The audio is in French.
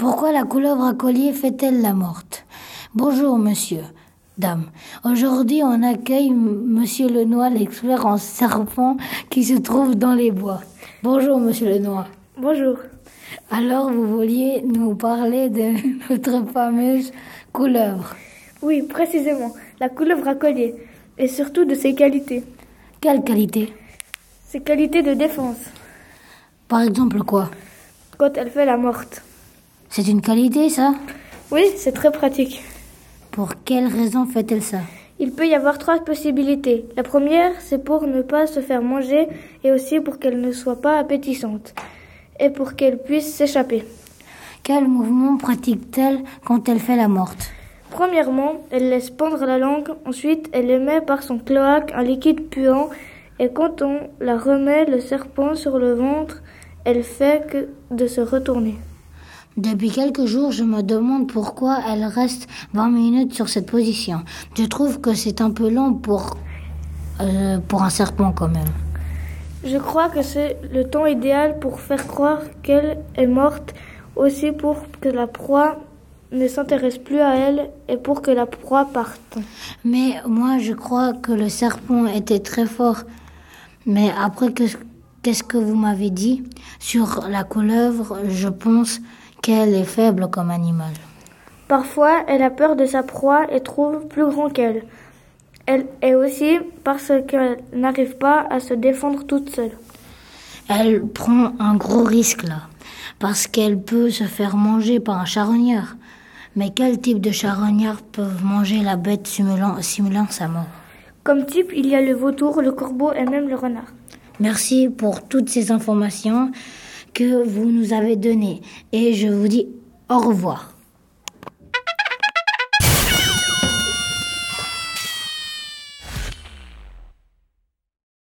Pourquoi la couleuvre à collier fait-elle la morte? Bonjour, monsieur. Dame. Aujourd'hui, on accueille Monsieur Lenoir, l'expert en serpent qui se trouve dans les bois. Bonjour, Monsieur Lenoir. Bonjour. Alors, vous vouliez nous parler de notre fameuse couleuvre? Oui, précisément, la couleuvre à collier, et surtout de ses qualités. Quelle qualité Ses qualités de défense, Par exemple, quoi? Quand elle fait la morte. C'est une qualité, ça Oui, c'est très pratique. Pour quelle raison fait-elle ça Il peut y avoir trois possibilités. La première, c'est pour ne pas se faire manger et aussi pour qu'elle ne soit pas appétissante et pour qu'elle puisse s'échapper. Quel mouvement pratique-t-elle quand elle fait la morte Premièrement, elle laisse pendre la langue, ensuite elle émet par son cloaque un liquide puant et quand on la remet le serpent sur le ventre, elle fait que de se retourner. Depuis quelques jours, je me demande pourquoi elle reste 20 minutes sur cette position. Je trouve que c'est un peu long pour, euh, pour un serpent quand même. Je crois que c'est le temps idéal pour faire croire qu'elle est morte, aussi pour que la proie ne s'intéresse plus à elle et pour que la proie parte. Mais moi, je crois que le serpent était très fort. Mais après, que- qu'est-ce que vous m'avez dit? Sur la couleuvre, je pense qu'elle est faible comme animal. Parfois, elle a peur de sa proie et trouve plus grand qu'elle. Elle est aussi parce qu'elle n'arrive pas à se défendre toute seule. Elle prend un gros risque là, parce qu'elle peut se faire manger par un charognard. Mais quel type de charognard peuvent manger la bête simulant, simulant sa mort? Comme type, il y a le vautour, le corbeau et même le renard. Merci pour toutes ces informations que vous nous avez données et je vous dis au revoir.